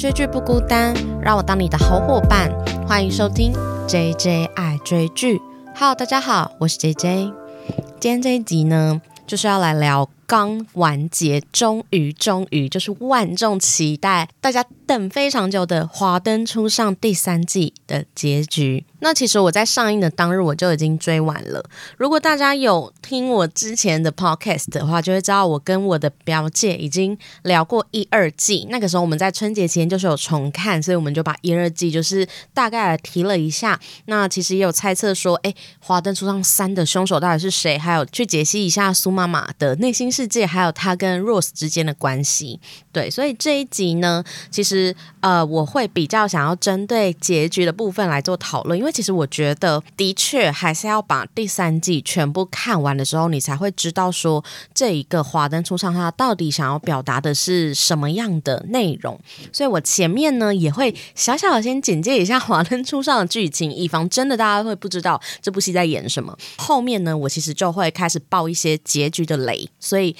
追剧不孤单，让我当你的好伙伴。欢迎收听 J J 爱追剧。好大家好，我是 J J。今天这一集呢，就是要来聊刚完结，终于终于就是万众期待，大家等非常久的《华灯初上》第三季的结局。那其实我在上映的当日我就已经追完了。如果大家有听我之前的 podcast 的话，就会知道我跟我的表姐已经聊过一二季。那个时候我们在春节前就是有重看，所以我们就把一二季就是大概提了一下。那其实也有猜测说，哎，《华灯初上三》的凶手到底是谁？还有去解析一下苏妈妈的内心世界，还有她跟 Rose 之间的关系。对，所以这一集呢，其实呃，我会比较想要针对结局的部分来做讨论，因为其实我觉得的确还是要把第三季全部看完的时候，你才会知道说这一个华灯初上它到底想要表达的是什么样的内容。所以我前面呢也会小小的先简介一下华灯初上的剧情，以防真的大家会不知道这部戏在演什么。后面呢，我其实就会开始爆一些结局的雷，所以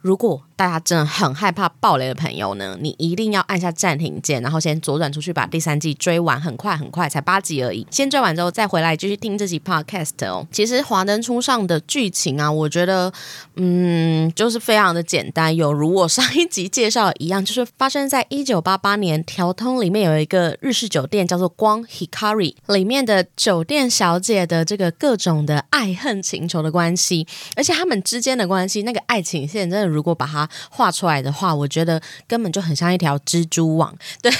如果大家真的很害怕暴雷的朋友呢，你一定要按下暂停键，然后先左转出去把第三季追完，很快很快，才八集而已。先追完之后再回来继续听这集 podcast 哦。其实《华灯初上》的剧情啊，我觉得嗯，就是非常的简单，有如我上一集介绍一样，就是发生在一九八八年，调通里面有一个日式酒店叫做光 Hikari，里面的酒店小姐的这个各种的爱恨情仇的关系，而且他们之间的关系，那个爱情线真的，如果把它画出来的话，我觉得根本就很像一条蜘蛛网。对，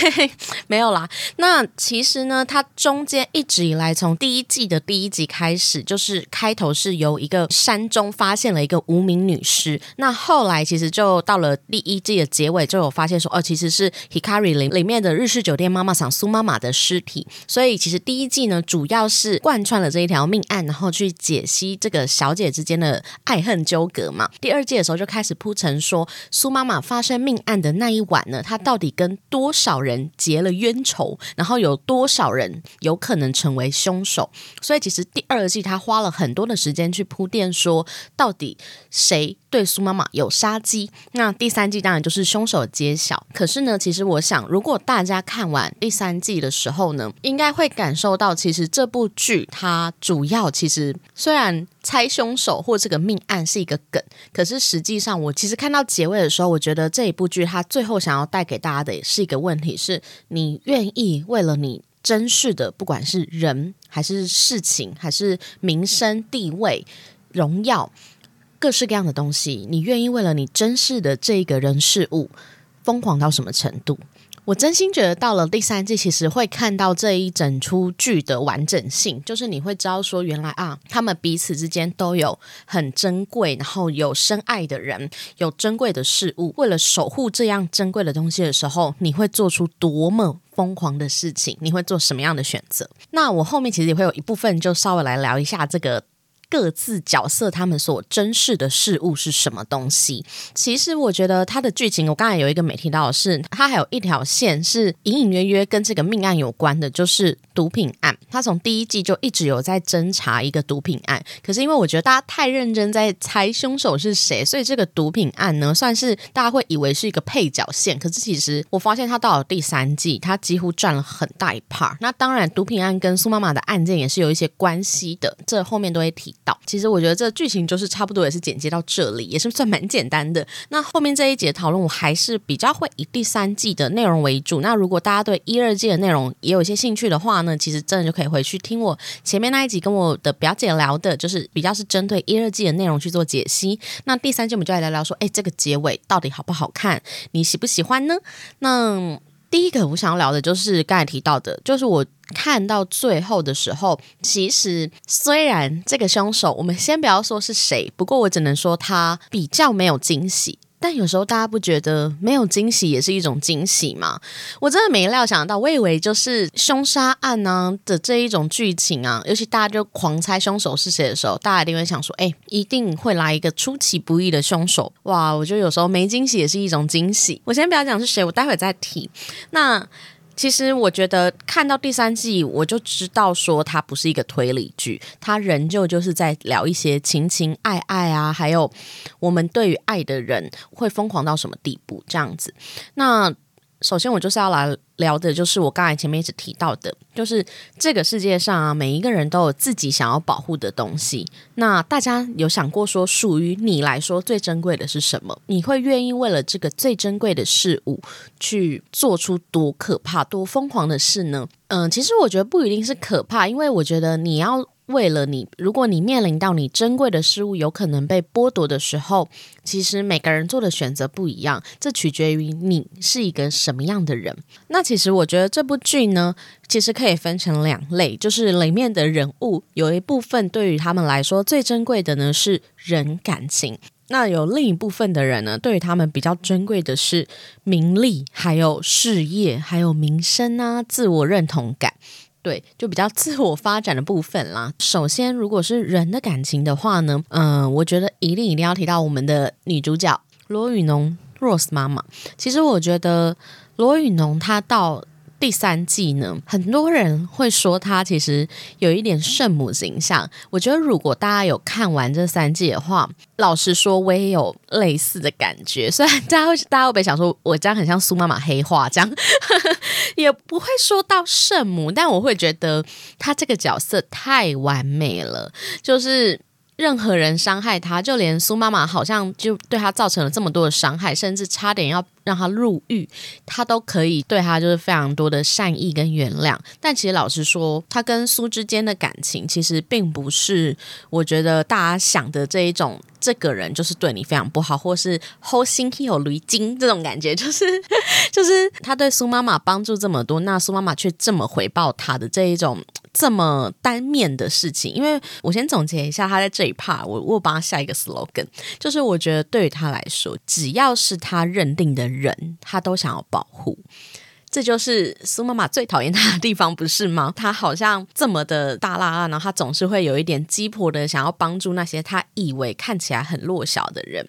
没有啦。那其实呢，它中间一直以来，从第一季的第一集开始，就是开头是由一个山中发现了一个无名女尸。那后来其实就到了第一季的结尾，就有发现说，哦，其实是 Hikari 里里面的日式酒店妈妈桑苏妈妈的尸体。所以其实第一季呢，主要是贯穿了这一条命案，然后去解析这个小姐之间的爱恨纠葛嘛。第二季的时候就开始铺陈说。苏妈妈发生命案的那一晚呢，她到底跟多少人结了冤仇？然后有多少人有可能成为凶手？所以其实第二季他花了很多的时间去铺垫，说到底谁对苏妈妈有杀机？那第三季当然就是凶手揭晓。可是呢，其实我想，如果大家看完第三季的时候呢，应该会感受到，其实这部剧它主要其实虽然猜凶手或这个命案是一个梗，可是实际上我其实看到结尾的时候，我觉得这一部剧它最后想要带给大家的也是一个问题：是你愿意为了你珍视的，不管是人还是事情，还是名声、地位、荣耀，各式各样的东西，你愿意为了你珍视的这个人事物，疯狂到什么程度？我真心觉得到了第三季，其实会看到这一整出剧的完整性，就是你会知道说，原来啊，他们彼此之间都有很珍贵，然后有深爱的人，有珍贵的事物。为了守护这样珍贵的东西的时候，你会做出多么疯狂的事情？你会做什么样的选择？那我后面其实也会有一部分，就稍微来聊一下这个。各自角色他们所珍视的事物是什么东西？其实我觉得它的剧情，我刚才有一个没提到的是，它还有一条线是隐隐约约跟这个命案有关的，就是毒品案。他从第一季就一直有在侦查一个毒品案，可是因为我觉得大家太认真在猜凶手是谁，所以这个毒品案呢，算是大家会以为是一个配角线。可是其实我发现它到了第三季，它几乎占了很大一 part。那当然，毒品案跟苏妈妈的案件也是有一些关系的，这后面都会提。其实我觉得这剧情就是差不多也是简介到这里，也是算蛮简单的。那后面这一节讨论，我还是比较会以第三季的内容为主。那如果大家对一二季的内容也有一些兴趣的话呢，其实真的就可以回去听我前面那一集跟我的表姐聊的，就是比较是针对一二季的内容去做解析。那第三季我们就来聊聊说，哎，这个结尾到底好不好看？你喜不喜欢呢？那第一个我想要聊的就是刚才提到的，就是我。看到最后的时候，其实虽然这个凶手，我们先不要说是谁，不过我只能说他比较没有惊喜。但有时候大家不觉得没有惊喜也是一种惊喜嘛？我真的没料想到，我以为就是凶杀案呢的这一种剧情啊，尤其大家就狂猜凶手是谁的时候，大家一定会想说，哎，一定会来一个出其不意的凶手。哇，我觉得有时候没惊喜也是一种惊喜。我先不要讲是谁，我待会再提。那。其实我觉得看到第三季，我就知道说它不是一个推理剧，它仍旧就是在聊一些情情爱爱啊，还有我们对于爱的人会疯狂到什么地步这样子。那首先我就是要来聊的，就是我刚才前面一直提到的，就是这个世界上啊，每一个人都有自己想要保护的东西。那大家有想过说，属于你来说最珍贵的是什么？你会愿意为了这个最珍贵的事物，去做出多可怕、多疯狂的事呢？嗯，其实我觉得不一定是可怕，因为我觉得你要。为了你，如果你面临到你珍贵的事物有可能被剥夺的时候，其实每个人做的选择不一样，这取决于你是一个什么样的人。那其实我觉得这部剧呢，其实可以分成两类，就是里面的人物有一部分对于他们来说最珍贵的呢是人感情，那有另一部分的人呢，对于他们比较珍贵的是名利、还有事业、还有名声啊、自我认同感。对，就比较自我发展的部分啦。首先，如果是人的感情的话呢，嗯，我觉得一定一定要提到我们的女主角罗宇农 Rose 妈妈。其实我觉得罗宇农她到。第三季呢，很多人会说他其实有一点圣母形象。我觉得如果大家有看完这三季的话，老实说，我也有类似的感觉。虽然大家会，大家会不会想说我这样很像苏妈妈黑化，这样 也不会说到圣母，但我会觉得他这个角色太完美了，就是。任何人伤害他，就连苏妈妈好像就对他造成了这么多的伤害，甚至差点要让他入狱，他都可以对他就是非常多的善意跟原谅。但其实老实说，他跟苏之间的感情其实并不是我觉得大家想的这一种，这个人就是对你非常不好，或是后心有驴精这种感觉，就是就是他对苏妈妈帮助这么多，那苏妈妈却这么回报他的这一种。这么单面的事情，因为我先总结一下，他在这一 part，我我帮他下一个 slogan，就是我觉得对于他来说，只要是他认定的人，他都想要保护。这就是苏妈妈最讨厌他的地方，不是吗？他好像这么的大辣辣，然后他总是会有一点鸡婆的，想要帮助那些他以为看起来很弱小的人。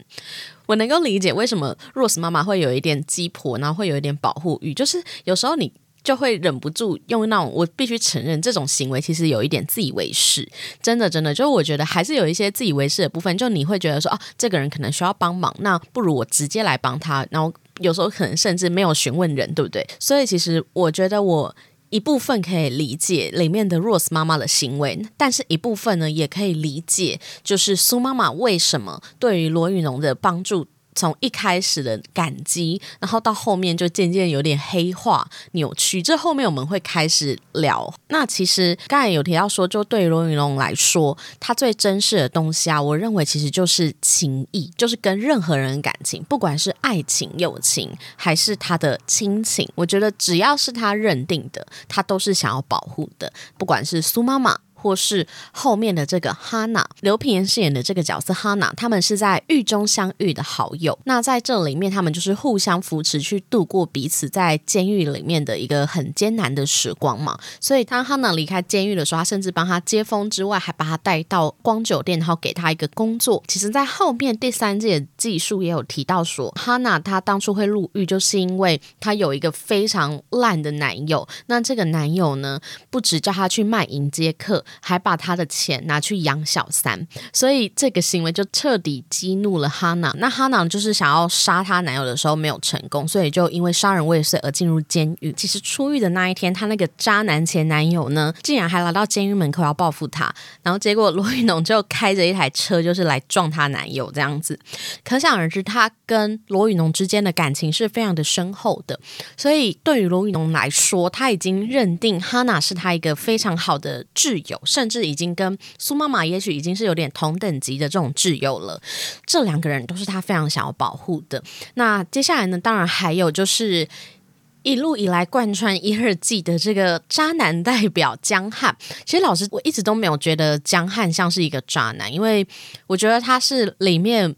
我能够理解为什么 Rose 妈妈会有一点鸡婆，然后会有一点保护欲，就是有时候你。就会忍不住用那种，我必须承认这种行为其实有一点自以为是，真的真的，就是我觉得还是有一些自以为是的部分。就你会觉得说，哦，这个人可能需要帮忙，那不如我直接来帮他。然后有时候可能甚至没有询问人，对不对？所以其实我觉得我一部分可以理解里面的 Rose 妈妈的行为，但是一部分呢也可以理解，就是苏妈妈为什么对于罗宇农的帮助。从一开始的感激，然后到后面就渐渐有点黑化、扭曲。这后面我们会开始聊。那其实刚才有提到说，就对罗云龙来说，他最珍视的东西啊，我认为其实就是情谊，就是跟任何人感情，不管是爱情、友情，还是他的亲情，我觉得只要是他认定的，他都是想要保护的。不管是苏妈妈。或是后面的这个哈娜，刘品言饰演的这个角色哈娜，他们是在狱中相遇的好友。那在这里面，他们就是互相扶持，去度过彼此在监狱里面的一个很艰难的时光嘛。所以当哈娜离开监狱的时候，他甚至帮他接风之外，还把他带到光酒店，然后给他一个工作。其实，在后面第三季的技术也有提到说，哈娜她当初会入狱，就是因为她有一个非常烂的男友。那这个男友呢，不止叫她去卖迎接客。还把他的钱拿去养小三，所以这个行为就彻底激怒了哈娜。那哈娜就是想要杀她男友的时候没有成功，所以就因为杀人未遂而进入监狱。其实出狱的那一天，她那个渣男前男友呢，竟然还来到监狱门口要报复她。然后结果罗玉农就开着一台车，就是来撞她男友这样子。可想而知，他跟罗宇农之间的感情是非常的深厚的。所以对于罗宇农来说，他已经认定哈娜是他一个非常好的挚友。甚至已经跟苏妈妈，也许已经是有点同等级的这种挚友了。这两个人都是他非常想要保护的。那接下来呢？当然还有就是一路以来贯穿一二季的这个渣男代表江汉。其实老师我一直都没有觉得江汉像是一个渣男，因为我觉得他是里面。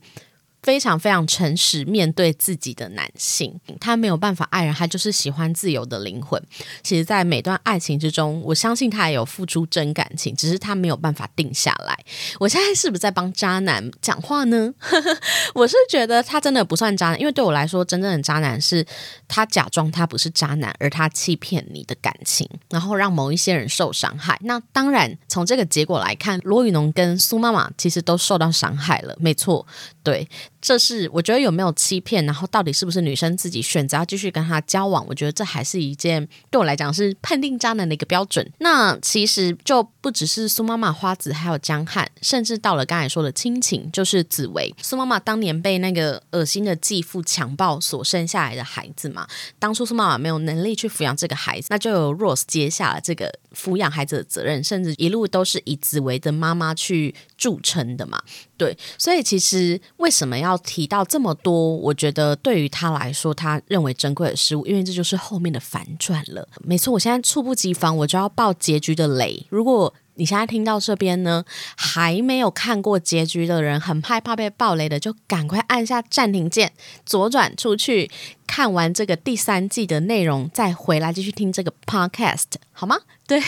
非常非常诚实面对自己的男性，他没有办法爱人，他就是喜欢自由的灵魂。其实，在每段爱情之中，我相信他也有付出真感情，只是他没有办法定下来。我现在是不是在帮渣男讲话呢？我是觉得他真的不算渣男，因为对我来说，真正的渣男是他假装他不是渣男，而他欺骗你的感情，然后让某一些人受伤害。那当然，从这个结果来看，罗宇农跟苏妈妈其实都受到伤害了，没错，对。这是我觉得有没有欺骗，然后到底是不是女生自己选择要继续跟他交往？我觉得这还是一件对我来讲是判定渣男的一个标准。那其实就不只是苏妈妈、花子，还有江汉，甚至到了刚才说的亲情，就是紫薇。苏妈妈当年被那个恶心的继父强暴所生下来的孩子嘛，当初苏妈妈没有能力去抚养这个孩子，那就由 Rose 接下了这个抚养孩子的责任，甚至一路都是以紫薇的妈妈去著称的嘛。对，所以其实为什么要要提到这么多？我觉得对于他来说，他认为珍贵的事物，因为这就是后面的反转了。没错，我现在猝不及防，我就要爆结局的雷。如果你现在听到这边呢，还没有看过结局的人，很害怕被爆雷的，就赶快按下暂停键，左转出去，看完这个第三季的内容，再回来继续听这个 podcast，好吗？对。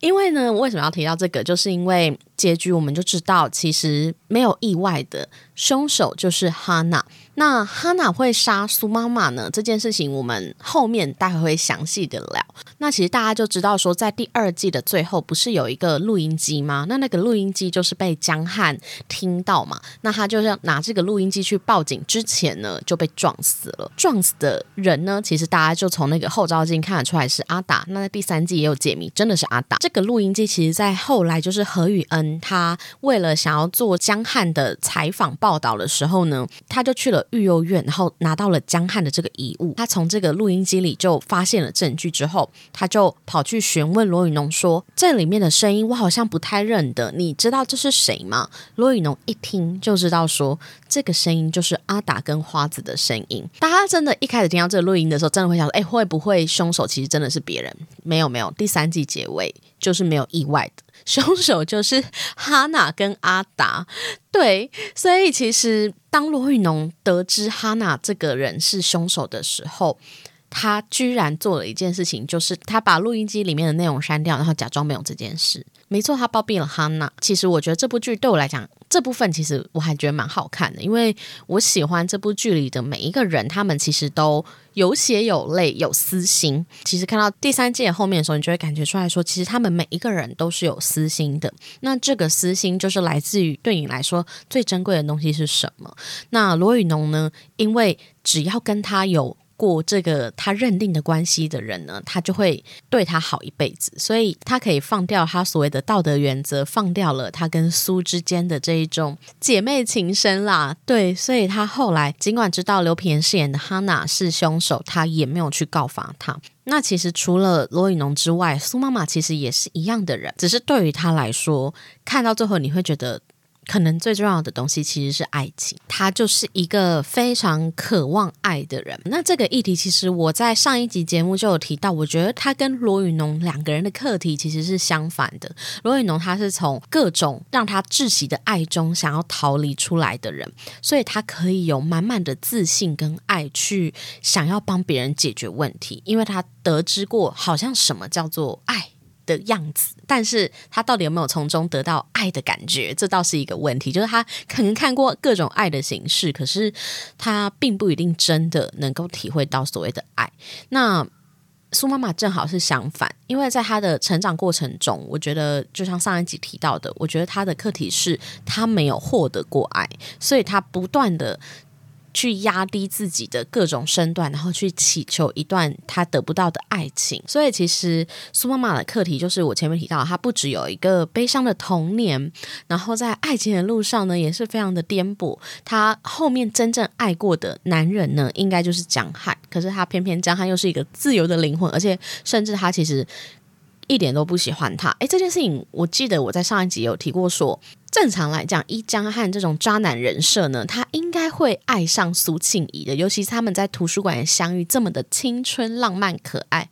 因为呢，为什么要提到这个？就是因为结局我们就知道，其实没有意外的，凶手就是哈娜。那哈娜会杀苏妈妈呢？这件事情我们后面待会会详细的聊。那其实大家就知道说，在第二季的最后，不是有一个录音机吗？那那个录音机就是被江汉听到嘛？那他就是要拿这个录音机去报警之前呢，就被撞死了。撞死的人呢，其实大家就从那个后照镜看得出来是阿达。那在第三季也有解谜，真的是阿达。这个录音机其实，在后来就是何雨恩他为了想要做江汉的采访报道的时候呢，他就去了。育幼院，然后拿到了江汉的这个遗物。他从这个录音机里就发现了证据之后，他就跑去询问罗宇农说：“这里面的声音我好像不太认得，你知道这是谁吗？”罗宇农一听就知道说，这个声音就是阿达跟花子的声音。大家真的一开始听到这个录音的时候，真的会想说：“哎，会不会凶手其实真的是别人？”没有，没有。第三季结尾就是没有意外的。凶手就是哈娜跟阿达，对，所以其实当罗玉农得知哈娜这个人是凶手的时候，他居然做了一件事情，就是他把录音机里面的内容删掉，然后假装没有这件事。没错，他包庇了哈娜。其实我觉得这部剧对我来讲，这部分其实我还觉得蛮好看的，因为我喜欢这部剧里的每一个人，他们其实都有血有泪有私心。其实看到第三季后面的时候，你就会感觉出来说，其实他们每一个人都是有私心的。那这个私心就是来自于对你来说最珍贵的东西是什么？那罗宇农呢？因为只要跟他有。过这个他认定的关系的人呢，他就会对他好一辈子，所以他可以放掉他所谓的道德原则，放掉了他跟苏之间的这一种姐妹情深啦。对，所以他后来尽管知道刘品言饰演的哈娜是凶手，他也没有去告发他。那其实除了罗宇农之外，苏妈妈其实也是一样的人，只是对于他来说，看到最后你会觉得。可能最重要的东西其实是爱情，他就是一个非常渴望爱的人。那这个议题其实我在上一集节目就有提到，我觉得他跟罗宇农两个人的课题其实是相反的。罗宇农他是从各种让他窒息的爱中想要逃离出来的人，所以他可以有满满的自信跟爱去想要帮别人解决问题，因为他得知过好像什么叫做爱。的样子，但是他到底有没有从中得到爱的感觉？这倒是一个问题。就是他可能看过各种爱的形式，可是他并不一定真的能够体会到所谓的爱。那苏妈妈正好是相反，因为在他的成长过程中，我觉得就像上一集提到的，我觉得他的课题是他没有获得过爱，所以他不断的。去压低自己的各种身段，然后去祈求一段他得不到的爱情。所以，其实苏妈妈的课题就是我前面提到，她不只有一个悲伤的童年，然后在爱情的路上呢，也是非常的颠簸。她后面真正爱过的男人呢，应该就是江汉。可是他偏偏江汉又是一个自由的灵魂，而且甚至他其实一点都不喜欢他。诶，这件事情我记得我在上一集有提过说。正常来讲，一江汉这种渣男人设呢，他应该会爱上苏庆怡的，尤其是他们在图书馆相遇，这么的青春、浪漫、可爱。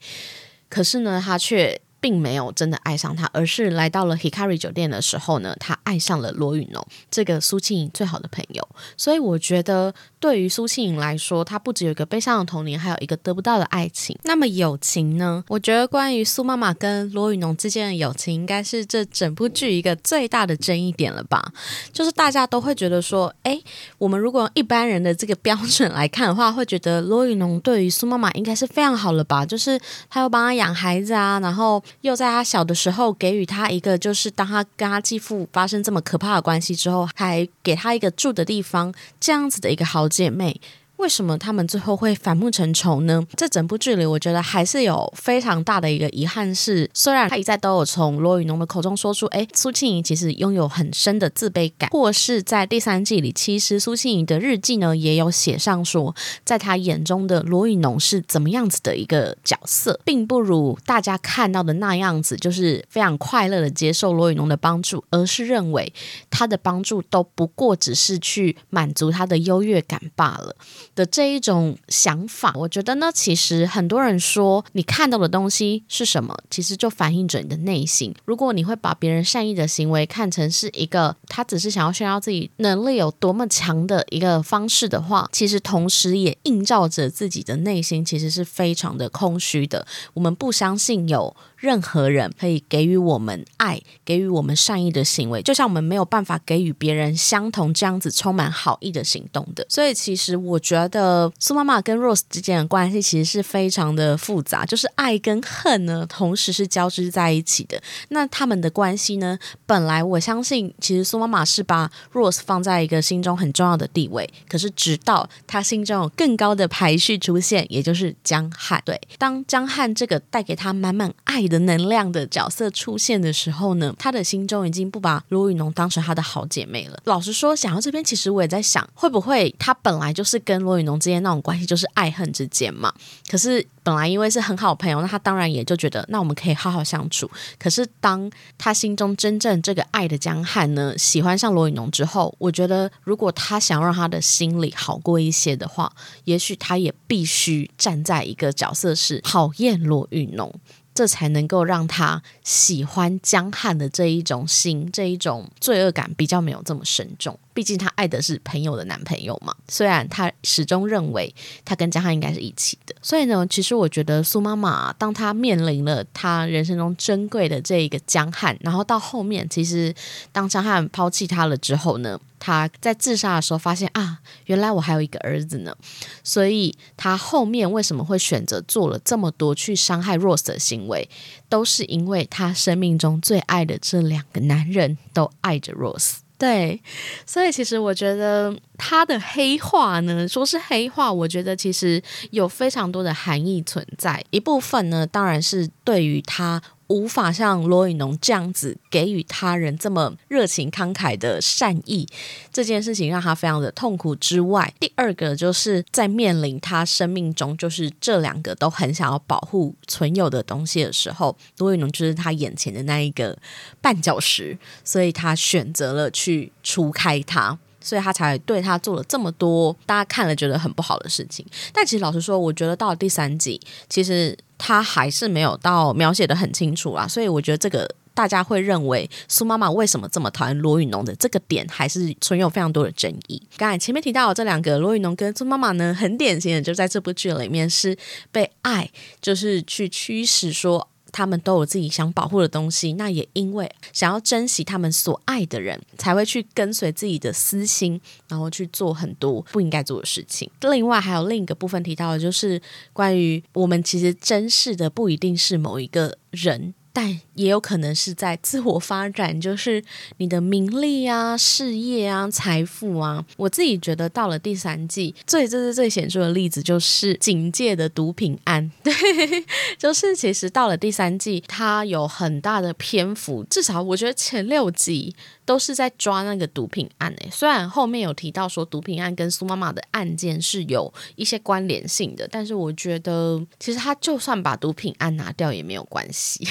可是呢，他却。并没有真的爱上他，而是来到了 Hikari 酒店的时候呢，他爱上了罗宇农这个苏庆怡最好的朋友。所以我觉得，对于苏庆颖来说，她不只有一个悲伤的童年，还有一个得不到的爱情。那么友情呢？我觉得关于苏妈妈跟罗宇农之间的友情，应该是这整部剧一个最大的争议点了吧？就是大家都会觉得说，哎，我们如果用一般人的这个标准来看的话，会觉得罗宇农对于苏妈妈应该是非常好了吧？就是他又帮他养孩子啊，然后又在他小的时候给予他一个，就是当他跟他继父发生这么可怕的关系之后，还给他一个住的地方，这样子的一个好姐妹。为什么他们最后会反目成仇呢？这整部剧里，我觉得还是有非常大的一个遗憾是，虽然他一再都有从罗宇农的口中说出，哎，苏庆怡其实拥有很深的自卑感，或是在第三季里，其实苏庆怡的日记呢也有写上说，在他眼中的罗宇农是怎么样子的一个角色，并不如大家看到的那样子，就是非常快乐的接受罗宇农的帮助，而是认为他的帮助都不过只是去满足他的优越感罢了。的这一种想法，我觉得呢，其实很多人说你看到的东西是什么，其实就反映着你的内心。如果你会把别人善意的行为看成是一个他只是想要炫耀自己能力有多么强的一个方式的话，其实同时也映照着自己的内心其实是非常的空虚的。我们不相信有。任何人可以给予我们爱，给予我们善意的行为，就像我们没有办法给予别人相同这样子充满好意的行动的。所以，其实我觉得苏妈妈跟 Rose 之间的关系其实是非常的复杂，就是爱跟恨呢同时是交织在一起的。那他们的关系呢，本来我相信，其实苏妈妈是把 Rose 放在一个心中很重要的地位。可是，直到他心中有更高的排序出现，也就是江汉。对，当江汉这个带给他满满爱。的能量的角色出现的时候呢，他的心中已经不把罗雨农当成他的好姐妹了。老实说，想到这边，其实我也在想，会不会他本来就是跟罗罗宇农之间那种关系，就是爱恨之间嘛？可是本来因为是很好朋友，那他当然也就觉得，那我们可以好好相处。可是当他心中真正这个爱的江汉呢，喜欢上罗宇农之后，我觉得如果他想让他的心里好过一些的话，也许他也必须站在一个角色是讨厌罗宇农。这才能够让他喜欢江汉的这一种心，这一种罪恶感比较没有这么深重。毕竟他爱的是朋友的男朋友嘛。虽然他始终认为他跟江汉应该是一起的。所以呢，其实我觉得苏妈妈当她面临了她人生中珍贵的这一个江汉，然后到后面，其实当江汉抛弃她了之后呢？她在自杀的时候发现啊，原来我还有一个儿子呢，所以她后面为什么会选择做了这么多去伤害 Rose 的行为，都是因为她生命中最爱的这两个男人都爱着 Rose。对，所以其实我觉得他的黑化呢，说是黑化，我觉得其实有非常多的含义存在。一部分呢，当然是对于他。无法像罗宇农这样子给予他人这么热情慷慨的善意，这件事情让他非常的痛苦。之外，第二个就是在面临他生命中就是这两个都很想要保护存有的东西的时候，罗宇农就是他眼前的那一个绊脚石，所以他选择了去除开他。所以他才对他做了这么多大家看了觉得很不好的事情。但其实老实说，我觉得到了第三集，其实他还是没有到描写的很清楚啊。所以我觉得这个大家会认为苏妈妈为什么这么讨厌罗宇农的这个点，还是存有非常多的争议。刚才前面提到这两个罗宇农跟苏妈妈呢，很典型的就在这部剧里面是被爱就是去驱使说。他们都有自己想保护的东西，那也因为想要珍惜他们所爱的人，才会去跟随自己的私心，然后去做很多不应该做的事情。另外，还有另一个部分提到的，就是关于我们其实珍视的不一定是某一个人。但也有可能是在自我发展，就是你的名利啊、事业啊、财富啊。我自己觉得到了第三季，最这是最显著的例子，就是警戒的毒品案。对，就是其实到了第三季，它有很大的篇幅，至少我觉得前六集。都是在抓那个毒品案诶，虽然后面有提到说毒品案跟苏妈妈的案件是有一些关联性的，但是我觉得其实他就算把毒品案拿掉也没有关系，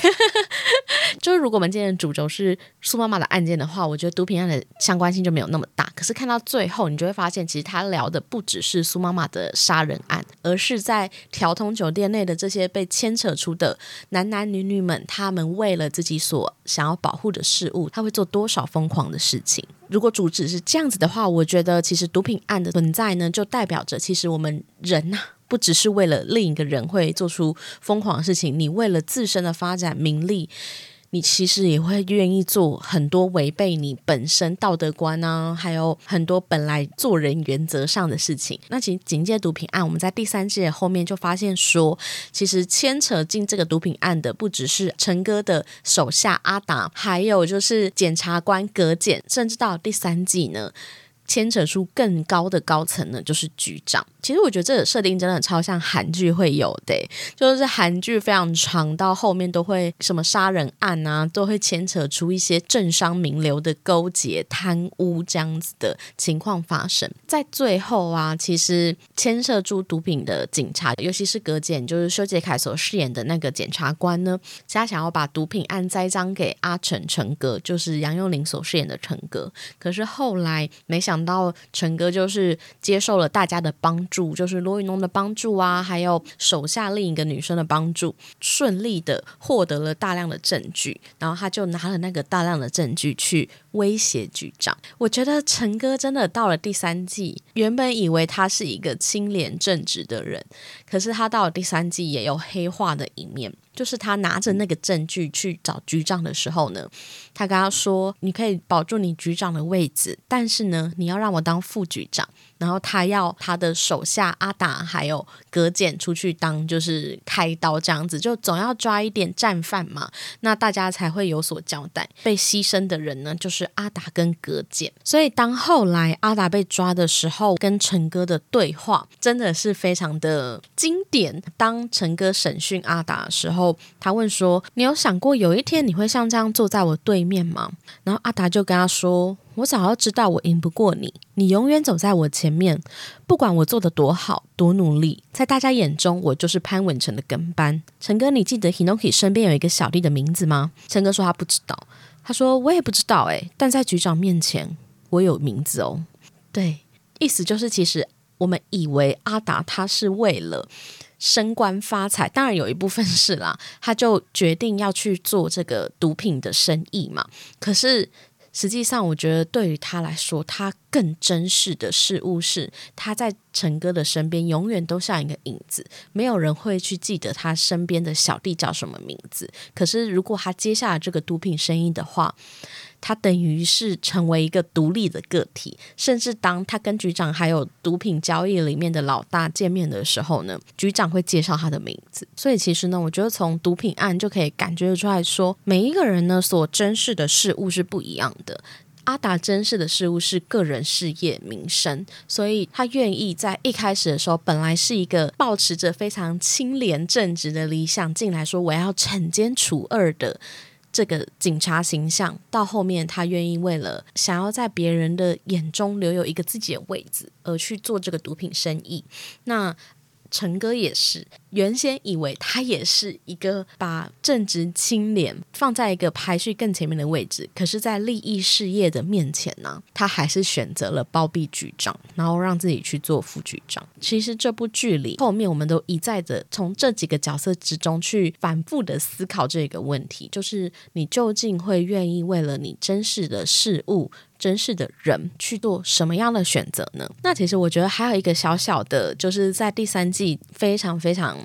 就是如果我们今天的主轴是苏妈妈的案件的话，我觉得毒品案的相关性就没有那么大。可是看到最后，你就会发现，其实他聊的不只是苏妈妈的杀人案，而是在调通酒店内的这些被牵扯出的男男女女们，他们为了自己所想要保护的事物，他会做多少疯狂的事情。如果主旨是这样子的话，我觉得其实毒品案的存在呢，就代表着其实我们人呐。不只是为了另一个人会做出疯狂的事情，你为了自身的发展、名利，你其实也会愿意做很多违背你本身道德观啊，还有很多本来做人原则上的事情。那其实警戒毒品案，我们在第三季后面就发现说，其实牵扯进这个毒品案的不只是陈哥的手下阿达，还有就是检察官葛检，甚至到第三季呢。牵扯出更高的高层呢，就是局长。其实我觉得这个设定真的超像韩剧会有的，就是韩剧非常长，到后面都会什么杀人案啊，都会牵扯出一些政商名流的勾结、贪污这样子的情况发生。在最后啊，其实牵涉出毒品的警察，尤其是葛检，就是修杰楷所饰演的那个检察官呢，他想要把毒品案栽赃给阿成陈哥，就是杨佑宁所饰演的陈哥。可是后来没想。想到陈哥就是接受了大家的帮助，就是罗云龙的帮助啊，还有手下另一个女生的帮助，顺利的获得了大量的证据，然后他就拿了那个大量的证据去威胁局长。我觉得陈哥真的到了第三季，原本以为他是一个清廉正直的人，可是他到了第三季也有黑化的一面。就是他拿着那个证据去找局长的时候呢，他跟他说：“你可以保住你局长的位置，但是呢，你要让我当副局长。”然后他要他的手下阿达还有葛简出去当就是开刀这样子，就总要抓一点战犯嘛，那大家才会有所交代。被牺牲的人呢，就是阿达跟葛简。所以当后来阿达被抓的时候，跟陈哥的对话真的是非常的经典。当陈哥审讯阿达的时候，他问说：“你有想过有一天你会像这样坐在我对面吗？”然后阿达就跟他说。我早要知道我赢不过你，你永远走在我前面，不管我做的多好多努力，在大家眼中我就是潘文成的跟班。陈哥，你记得 Hinoki 身边有一个小弟的名字吗？陈哥说他不知道，他说我也不知道诶，但在局长面前我有名字哦。对，意思就是其实我们以为阿达他是为了升官发财，当然有一部分是啦，他就决定要去做这个毒品的生意嘛。可是。实际上，我觉得对于他来说，他更珍视的事物是他在陈哥的身边，永远都像一个影子，没有人会去记得他身边的小弟叫什么名字。可是，如果他接下了这个毒品生意的话，他等于是成为一个独立的个体，甚至当他跟局长还有毒品交易里面的老大见面的时候呢，局长会介绍他的名字。所以其实呢，我觉得从毒品案就可以感觉出来说，每一个人呢所珍视的事物是不一样的。阿达珍视的事物是个人事业、名声，所以他愿意在一开始的时候，本来是一个保持着非常清廉正直的理想进来说我要惩奸除恶的。这个警察形象到后面，他愿意为了想要在别人的眼中留有一个自己的位置，而去做这个毒品生意。那陈哥也是。原先以为他也是一个把正直清廉放在一个排序更前面的位置，可是，在利益事业的面前呢，他还是选择了包庇局长，然后让自己去做副局长。其实这部剧里后面，我们都一再的从这几个角色之中去反复的思考这个问题：，就是你究竟会愿意为了你真实的事物、真实的人去做什么样的选择呢？那其实我觉得还有一个小小的，就是在第三季非常非常。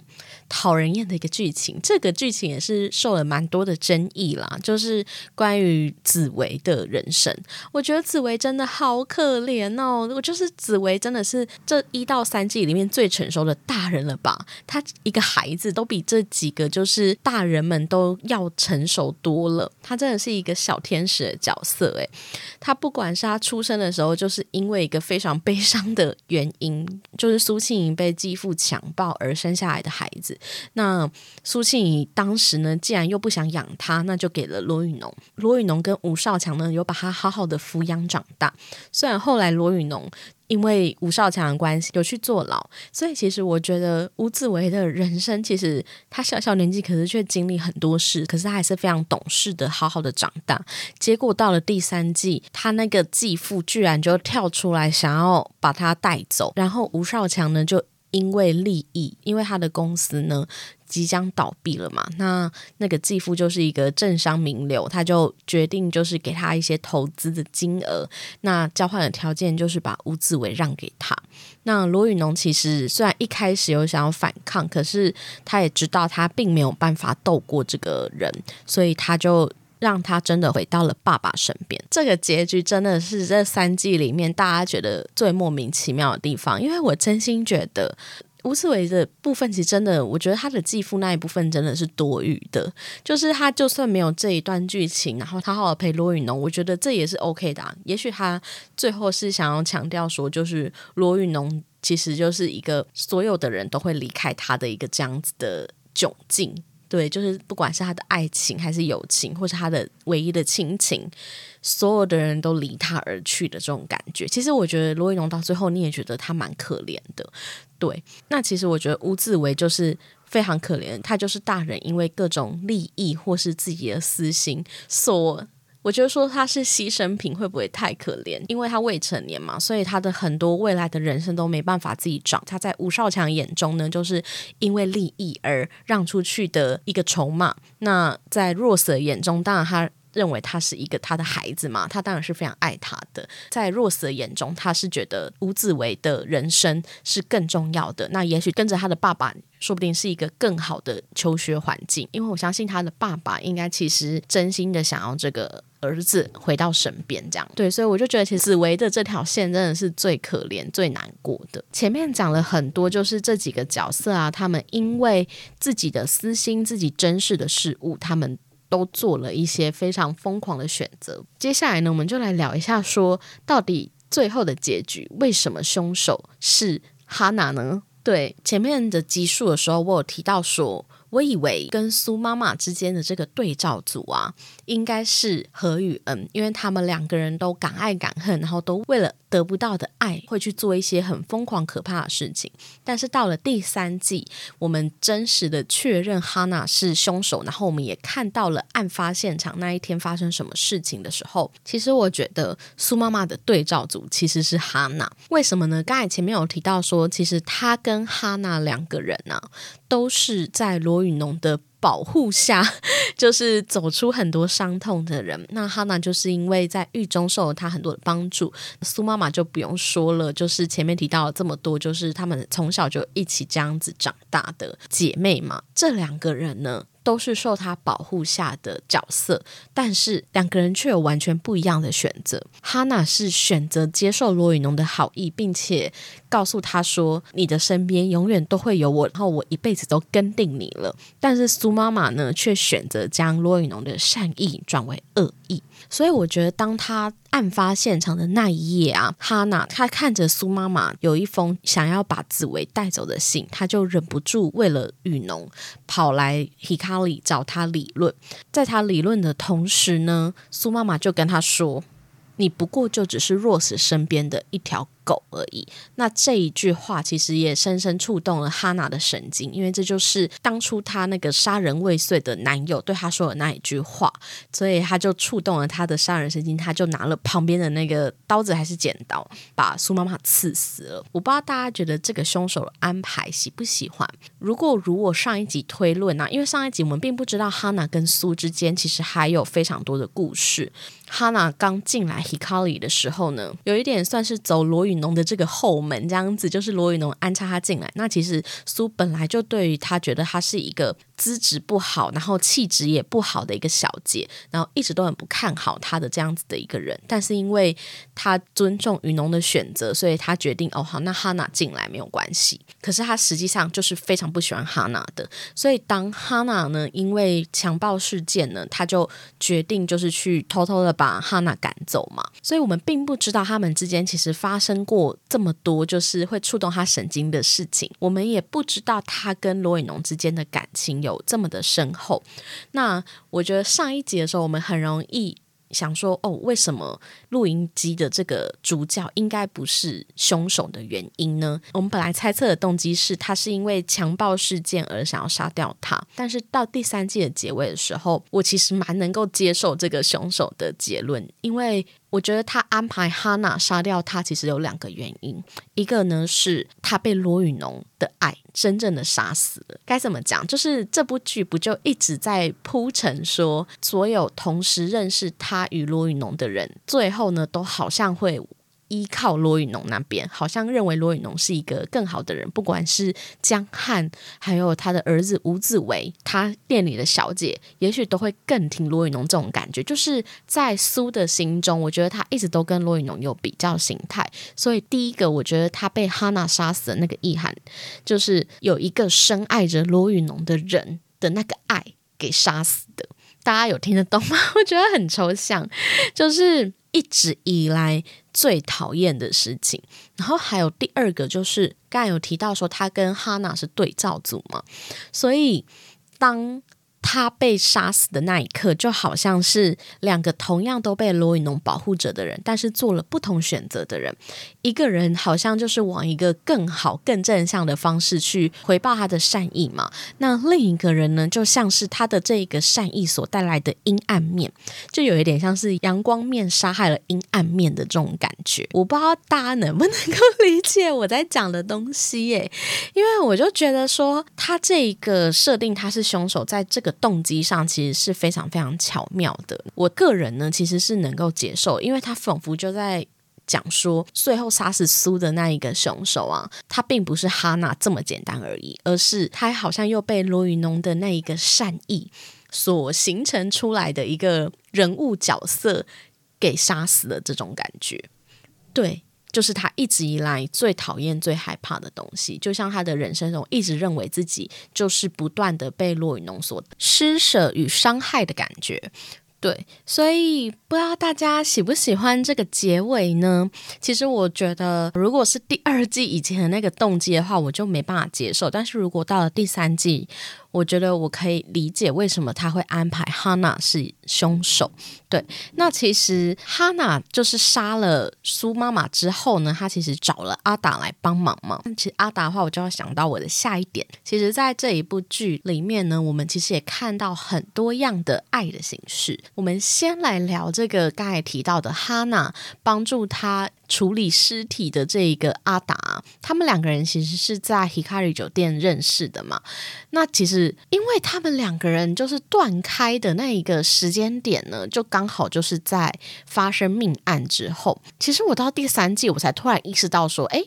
讨人厌的一个剧情，这个剧情也是受了蛮多的争议啦。就是关于紫薇的人生，我觉得紫薇真的好可怜哦。我就是紫薇，真的是这一到三季里面最成熟的大人了吧？她一个孩子都比这几个就是大人们都要成熟多了。她真的是一个小天使的角色诶，她不管是她出生的时候，就是因为一个非常悲伤的原因，就是苏庆莹被继父强暴而生下来的孩子。那苏庆怡当时呢，既然又不想养他，那就给了罗宇农。罗宇农跟吴少强呢，有把他好好的抚养长大。虽然后来罗宇农因为吴少强的关系有去坐牢，所以其实我觉得吴子维的人生其实他小小年纪，可是却经历很多事，可是他还是非常懂事的，好好的长大。结果到了第三季，他那个继父居然就跳出来想要把他带走，然后吴少强呢就因为利益，因为他的公司呢。即将倒闭了嘛？那那个继父就是一个政商名流，他就决定就是给他一些投资的金额，那交换的条件就是把吴子伟让给他。那罗宇农其实虽然一开始有想要反抗，可是他也知道他并没有办法斗过这个人，所以他就让他真的回到了爸爸身边。这个结局真的是这三季里面大家觉得最莫名其妙的地方，因为我真心觉得。吴思维的部分，其实真的，我觉得他的继父那一部分真的是多余的。就是他就算没有这一段剧情，然后他好好陪罗宇农，我觉得这也是 OK 的。也许他最后是想要强调说，就是罗宇农其实就是一个所有的人都会离开他的一个这样子的窘境。对，就是不管是他的爱情还是友情，或是他的唯一的亲情，所有的人都离他而去的这种感觉。其实我觉得罗云龙到最后你也觉得他蛮可怜的。对，那其实我觉得吴自维就是非常可怜，他就是大人因为各种利益或是自己的私心所。我觉得说他是牺牲品会不会太可怜？因为他未成年嘛，所以他的很多未来的人生都没办法自己找。他在吴少强眼中呢，就是因为利益而让出去的一个筹码。那在若瑟眼中，当然他认为他是一个他的孩子嘛，他当然是非常爱他的。在若瑟眼中，他是觉得吴子维的人生是更重要的。那也许跟着他的爸爸。说不定是一个更好的求学环境，因为我相信他的爸爸应该其实真心的想要这个儿子回到身边，这样对，所以我就觉得其实紫薇的这条线真的是最可怜、最难过的。前面讲了很多，就是这几个角色啊，他们因为自己的私心、自己珍视的事物，他们都做了一些非常疯狂的选择。接下来呢，我们就来聊一下，说到底最后的结局，为什么凶手是哈娜呢？对前面的集数的时候，我有提到说。我以为跟苏妈妈之间的这个对照组啊，应该是何雨恩，因为他们两个人都敢爱敢恨，然后都为了得不到的爱，会去做一些很疯狂可怕的事情。但是到了第三季，我们真实的确认哈娜是凶手，然后我们也看到了案发现场那一天发生什么事情的时候，其实我觉得苏妈妈的对照组其实是哈娜。为什么呢？刚才前面有提到说，其实他跟哈娜两个人呢。都是在罗宇农的保护下，就是走出很多伤痛的人。那哈娜就是因为在狱中受了他很多的帮助，苏妈妈就不用说了，就是前面提到这么多，就是他们从小就一起这样子长大的姐妹嘛。这两个人呢？都是受他保护下的角色，但是两个人却有完全不一样的选择。哈娜是选择接受罗宇农的好意，并且告诉他说：“你的身边永远都会有我，然后我一辈子都跟定你了。”但是苏妈妈呢，却选择将罗宇农的善意转为恶意。所以我觉得，当他案发现场的那一夜啊，哈娜她看着苏妈妈有一封想要把紫薇带走的信，她就忍不住为了雨农跑来黑咖里找他理论。在他理论的同时呢，苏妈妈就跟他说：“你不过就只是若死身边的一条。”狗而已。那这一句话其实也深深触动了哈娜的神经，因为这就是当初她那个杀人未遂的男友对她说的那一句话，所以他就触动了他的杀人神经，他就拿了旁边的那个刀子还是剪刀，把苏妈妈刺死了。我不知道大家觉得这个凶手的安排喜不喜欢？如果如我上一集推论呢？因为上一集我们并不知道哈娜跟苏之间其实还有非常多的故事。哈娜刚进来 Hikari 的时候呢，有一点算是走罗宇农的这个后门，这样子就是罗宇农安插他进来。那其实苏本来就对于他觉得他是一个。资质不好，然后气质也不好的一个小姐，然后一直都很不看好他的这样子的一个人。但是因为他尊重雨农的选择，所以他决定哦好，那哈娜进来没有关系。可是他实际上就是非常不喜欢哈娜的。所以当哈娜呢因为强暴事件呢，他就决定就是去偷偷的把哈娜赶走嘛。所以我们并不知道他们之间其实发生过这么多就是会触动他神经的事情。我们也不知道他跟罗伟农之间的感情。有这么的深厚，那我觉得上一集的时候，我们很容易想说，哦，为什么录音机的这个主角应该不是凶手的原因呢？我们本来猜测的动机是他是因为强暴事件而想要杀掉他，但是到第三季的结尾的时候，我其实蛮能够接受这个凶手的结论，因为。我觉得他安排哈娜杀掉他，其实有两个原因。一个呢是他被罗宇农的爱真正的杀死了。该怎么讲？就是这部剧不就一直在铺陈说，所有同时认识他与罗宇农的人，最后呢都好像会。依靠罗宇农那边，好像认为罗宇农是一个更好的人，不管是江汉，还有他的儿子吴子维，他店里的小姐，也许都会更听罗宇农这种感觉。就是在苏的心中，我觉得他一直都跟罗宇农有比较心态。所以第一个，我觉得他被哈娜杀死的那个意涵，就是有一个深爱着罗宇农的人的那个爱给杀死的。大家有听得懂吗？我觉得很抽象，就是一直以来最讨厌的事情。然后还有第二个，就是刚才有提到说他跟哈娜是对照组嘛，所以当。他被杀死的那一刻，就好像是两个同样都被罗宇农保护着的人，但是做了不同选择的人。一个人好像就是往一个更好、更正向的方式去回报他的善意嘛。那另一个人呢，就像是他的这个善意所带来的阴暗面，就有一点像是阳光面杀害了阴暗面的这种感觉。我不知道大家能不能够理解我在讲的东西耶？因为我就觉得说，他这一个设定他是凶手，在这个。动机上其实是非常非常巧妙的。我个人呢，其实是能够接受，因为他仿佛就在讲说，最后杀死苏的那一个凶手啊，他并不是哈娜这么简单而已，而是他好像又被罗宇农的那一个善意所形成出来的一个人物角色给杀死了这种感觉。对。就是他一直以来最讨厌、最害怕的东西，就像他的人生中一直认为自己就是不断的被洛雨浓所施舍与伤害的感觉。对，所以不知道大家喜不喜欢这个结尾呢？其实我觉得，如果是第二季以前的那个动机的话，我就没办法接受。但是如果到了第三季，我觉得我可以理解为什么他会安排哈娜是凶手。对，那其实哈娜就是杀了苏妈妈之后呢，他其实找了阿达来帮忙嘛。其实阿达的话，我就要想到我的下一点。其实，在这一部剧里面呢，我们其实也看到很多样的爱的形式。我们先来聊这个刚才提到的哈娜帮助他。处理尸体的这一个阿达，他们两个人其实是在 Hikari 酒店认识的嘛。那其实因为他们两个人就是断开的那一个时间点呢，就刚好就是在发生命案之后。其实我到第三季，我才突然意识到说，哎，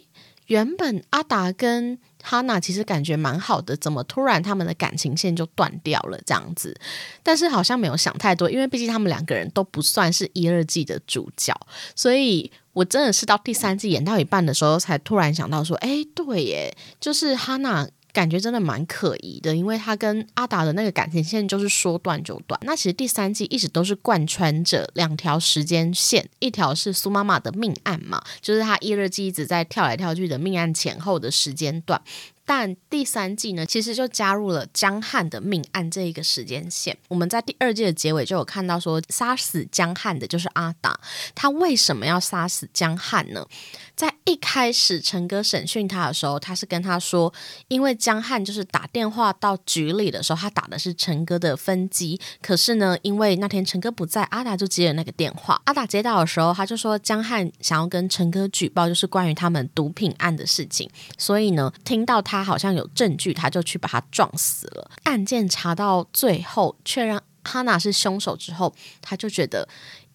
原本阿达跟哈娜其实感觉蛮好的，怎么突然他们的感情线就断掉了这样子？但是好像没有想太多，因为毕竟他们两个人都不算是一二季的主角，所以。我真的是到第三季演到一半的时候，才突然想到说，哎，对耶，就是哈娜感觉真的蛮可疑的，因为她跟阿达的那个感情线就是说断就断。那其实第三季一直都是贯穿着两条时间线，一条是苏妈妈的命案嘛，就是她一日季一直在跳来跳去的命案前后的时间段。但第三季呢，其实就加入了江汉的命案这一个时间线。我们在第二季的结尾就有看到说，杀死江汉的就是阿达。他为什么要杀死江汉呢？在一开始陈哥审讯他的时候，他是跟他说，因为江汉就是打电话到局里的时候，他打的是陈哥的分机。可是呢，因为那天陈哥不在，阿达就接了那个电话。阿达接到的时候，他就说江汉想要跟陈哥举报，就是关于他们毒品案的事情。所以呢，听到他。好像有证据，他就去把他撞死了。案件查到最后，确认哈娜是凶手之后，他就觉得。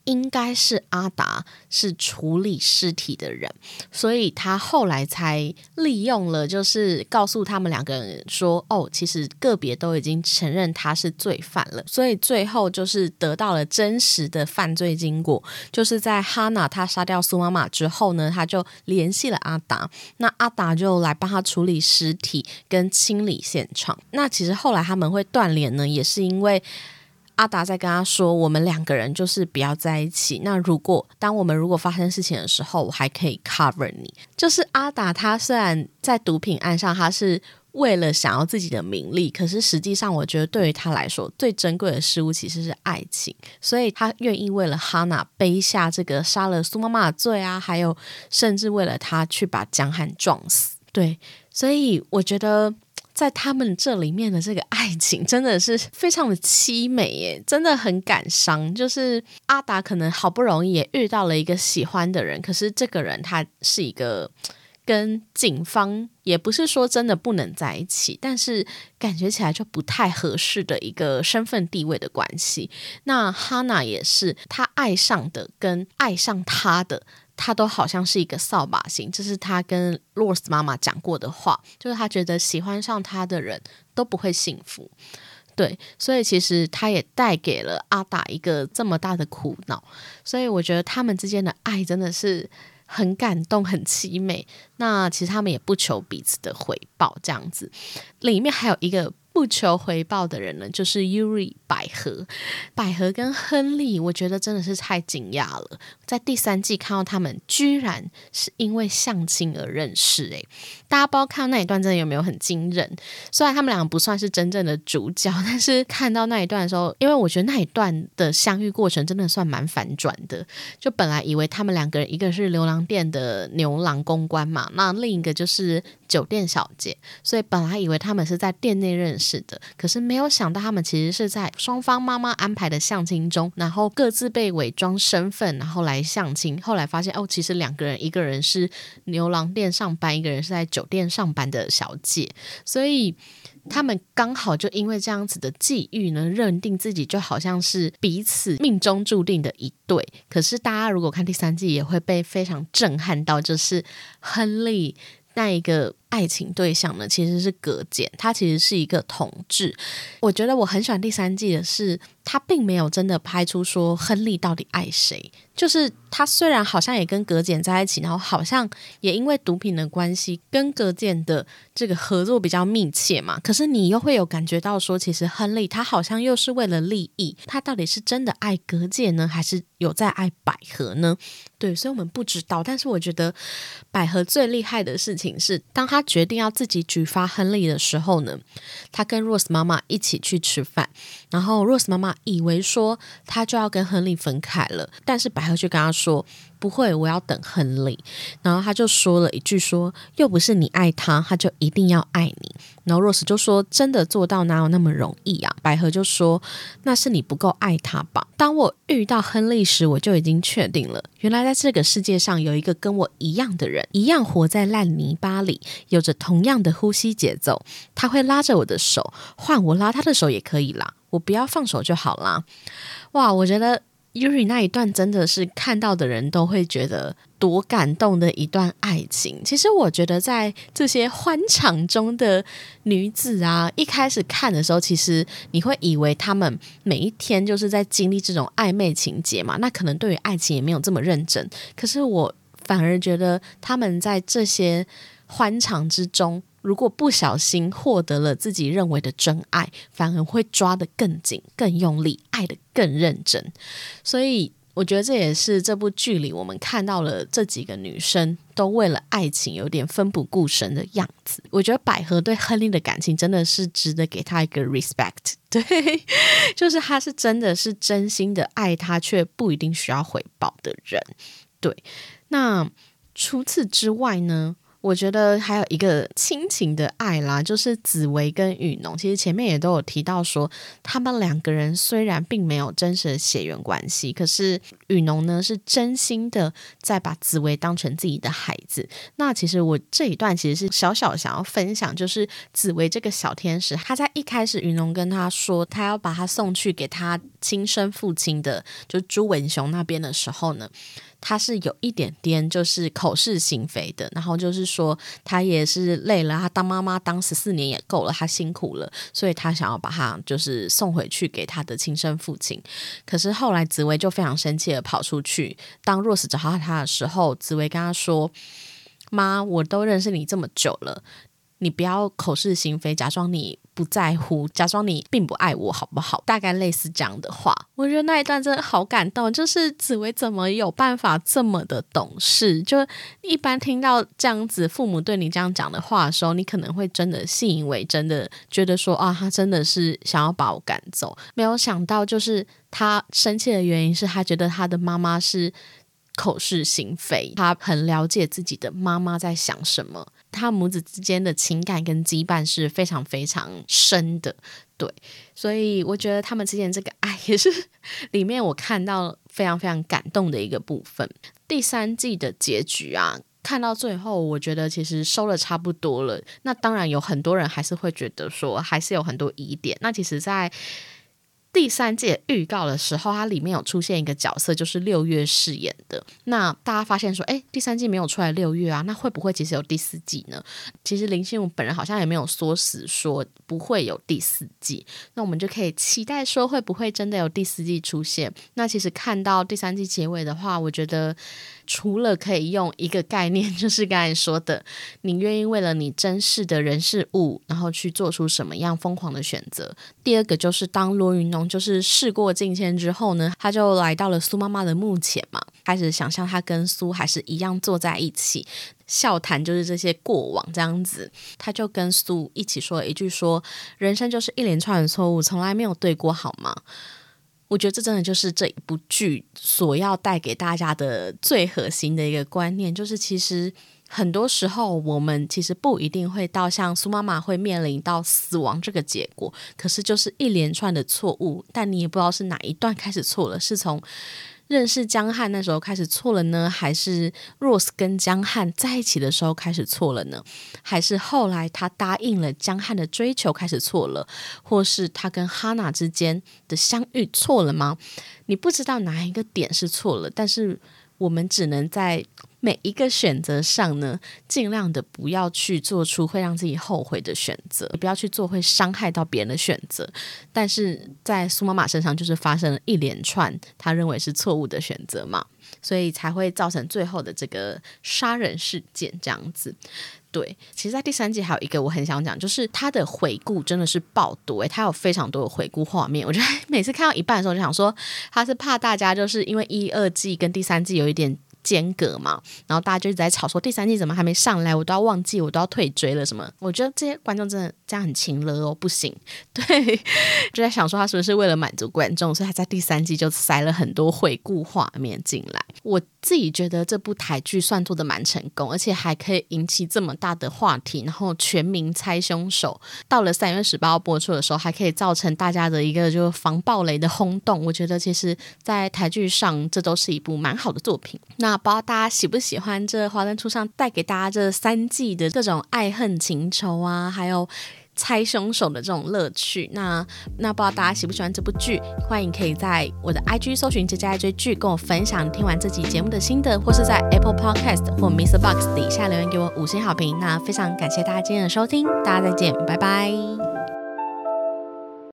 应该是阿达是处理尸体的人，所以他后来才利用了，就是告诉他们两个人说：“哦，其实个别都已经承认他是罪犯了。”所以最后就是得到了真实的犯罪经过，就是在哈娜他杀掉苏妈妈之后呢，他就联系了阿达，那阿达就来帮他处理尸体跟清理现场。那其实后来他们会断联呢，也是因为。阿达在跟他说：“我们两个人就是不要在一起。那如果当我们如果发生事情的时候，我还可以 cover 你。”就是阿达他虽然在毒品案上他是为了想要自己的名利，可是实际上，我觉得对于他来说，最珍贵的事物其实是爱情，所以他愿意为了哈娜背下这个杀了苏妈妈的罪啊，还有甚至为了他去把江汉撞死。对，所以我觉得。在他们这里面的这个爱情真的是非常的凄美耶，真的很感伤。就是阿达可能好不容易也遇到了一个喜欢的人，可是这个人他是一个跟警方也不是说真的不能在一起，但是感觉起来就不太合适的一个身份地位的关系。那哈娜也是，他爱上的跟爱上他的。他都好像是一个扫把星，这是他跟洛斯妈妈讲过的话，就是他觉得喜欢上他的人都不会幸福，对，所以其实他也带给了阿达一个这么大的苦恼，所以我觉得他们之间的爱真的是很感动、很凄美。那其实他们也不求彼此的回报，这样子，里面还有一个。不求回报的人呢，就是 Yuri 百合，百合跟亨利，我觉得真的是太惊讶了。在第三季看到他们居然是因为相亲而认识，诶，大家不知道看到那一段真的有没有很惊人？虽然他们两个不算是真正的主角，但是看到那一段的时候，因为我觉得那一段的相遇过程真的算蛮反转的。就本来以为他们两个人，一个是流浪店的牛郎公关嘛，那另一个就是酒店小姐，所以本来以为他们是在店内认识。是的，可是没有想到，他们其实是在双方妈妈安排的相亲中，然后各自被伪装身份，然后来相亲。后来发现，哦，其实两个人，一个人是牛郎店上班，一个人是在酒店上班的小姐，所以他们刚好就因为这样子的际遇呢，认定自己就好像是彼此命中注定的一对。可是大家如果看第三季，也会被非常震撼到，就是亨利。那一个爱情对象呢，其实是葛简，他其实是一个同志。我觉得我很喜欢第三季的是，他并没有真的拍出说亨利到底爱谁。就是他虽然好像也跟葛简在一起，然后好像也因为毒品的关系跟葛简的这个合作比较密切嘛，可是你又会有感觉到说，其实亨利他好像又是为了利益，他到底是真的爱葛简呢，还是有在爱百合呢？对，所以我们不知道。但是我觉得百合最厉害的事情是，当他他决定要自己举发亨利的时候呢，他跟 Rose 妈妈一起去吃饭，然后 Rose 妈妈以为说他就要跟亨利分开了，但是百合就跟他说。不会，我要等亨利。然后他就说了一句：“说又不是你爱他，他就一定要爱你。”然后 Rose 就说：“真的做到哪有那么容易啊？”百合就说：“那是你不够爱他吧？”当我遇到亨利时，我就已经确定了，原来在这个世界上有一个跟我一样的人，一样活在烂泥巴里，有着同样的呼吸节奏。他会拉着我的手，换我拉他的手也可以啦。我不要放手就好啦。哇，我觉得。Yuri 那一段真的是看到的人都会觉得多感动的一段爱情。其实我觉得在这些欢场中的女子啊，一开始看的时候，其实你会以为他们每一天就是在经历这种暧昧情节嘛，那可能对于爱情也没有这么认真。可是我反而觉得他们在这些欢场之中。如果不小心获得了自己认为的真爱，反而会抓得更紧、更用力，爱得更认真。所以，我觉得这也是这部剧里我们看到了这几个女生都为了爱情有点奋不顾身的样子。我觉得百合对亨利的感情真的是值得给他一个 respect。对，就是他是真的是真心的爱他，却不一定需要回报的人。对，那除此之外呢？我觉得还有一个亲情的爱啦，就是紫薇跟雨农。其实前面也都有提到说，他们两个人虽然并没有真实的血缘关系，可是雨农呢是真心的在把紫薇当成自己的孩子。那其实我这一段其实是小小想要分享，就是紫薇这个小天使，他在一开始雨农跟他说他要把他送去给他亲生父亲的，就朱文雄那边的时候呢。他是有一点点就是口是心非的，然后就是说他也是累了，他当妈妈当十四年也够了，他辛苦了，所以他想要把他就是送回去给他的亲生父亲。可是后来紫薇就非常生气的跑出去，当 Rose 找到他的时候，紫薇跟他说：“妈，我都认识你这么久了，你不要口是心非，假装你。”不在乎，假装你并不爱我，好不好？大概类似这样的话，我觉得那一段真的好感动。就是紫薇怎么有办法这么的懂事？就一般听到这样子父母对你这样讲的话的时候，你可能会真的信以为真的，觉得说啊，他真的是想要把我赶走。没有想到，就是他生气的原因是他觉得他的妈妈是。口是心非，他很了解自己的妈妈在想什么，他母子之间的情感跟羁绊是非常非常深的，对，所以我觉得他们之间这个爱也是里面我看到非常非常感动的一个部分。第三季的结局啊，看到最后，我觉得其实收的差不多了。那当然有很多人还是会觉得说，还是有很多疑点。那其实，在第三季预告的时候，它里面有出现一个角色，就是六月饰演的。那大家发现说，哎，第三季没有出来六月啊，那会不会其实有第四季呢？其实林心如本人好像也没有说死说不会有第四季，那我们就可以期待说会不会真的有第四季出现。那其实看到第三季结尾的话，我觉得。除了可以用一个概念，就是刚才说的，你愿意为了你珍视的人事物，然后去做出什么样疯狂的选择。第二个就是当罗云龙就是事过境迁之后呢，他就来到了苏妈妈的墓前嘛，开始想象他跟苏还是一样坐在一起，笑谈就是这些过往这样子。他就跟苏一起说了一句：说人生就是一连串的错误，从来没有对过，好吗？我觉得这真的就是这一部剧所要带给大家的最核心的一个观念，就是其实很多时候我们其实不一定会到像苏妈妈会面临到死亡这个结果，可是就是一连串的错误，但你也不知道是哪一段开始错了，是从。认识江汉那时候开始错了呢，还是 Rose 跟江汉在一起的时候开始错了呢？还是后来他答应了江汉的追求开始错了？或是他跟哈娜之间的相遇错了吗？你不知道哪一个点是错了，但是我们只能在。每一个选择上呢，尽量的不要去做出会让自己后悔的选择，不要去做会伤害到别人的选择。但是在苏妈妈身上，就是发生了一连串她认为是错误的选择嘛，所以才会造成最后的这个杀人事件这样子。对，其实，在第三季还有一个我很想讲，就是他的回顾真的是爆多诶，他有非常多的回顾画面。我觉得 每次看到一半的时候，就想说他是怕大家就是因为一二季跟第三季有一点。间隔嘛，然后大家就一直在吵说第三季怎么还没上来，我都要忘记，我都要退追了什么？我觉得这些观众真的这样很勤了哦，不行。对，就在想说他是不是为了满足观众，所以他在第三季就塞了很多回顾画面进来。我自己觉得这部台剧算做的蛮成功，而且还可以引起这么大的话题，然后全民猜凶手。到了三月十八号播出的时候，还可以造成大家的一个就是防暴雷的轰动。我觉得其实，在台剧上，这都是一部蛮好的作品。那不知道大家喜不喜欢这《华灯初上》带给大家这三季的各种爱恨情仇啊，还有猜凶手的这种乐趣。那那不知道大家喜不喜欢这部剧？欢迎可以在我的 IG 搜寻“这家爱追剧”，跟我分享听完这集节目的心得，或是在 Apple Podcast 或 Mr. Box 底下留言给我五星好评。那非常感谢大家今天的收听，大家再见，拜拜。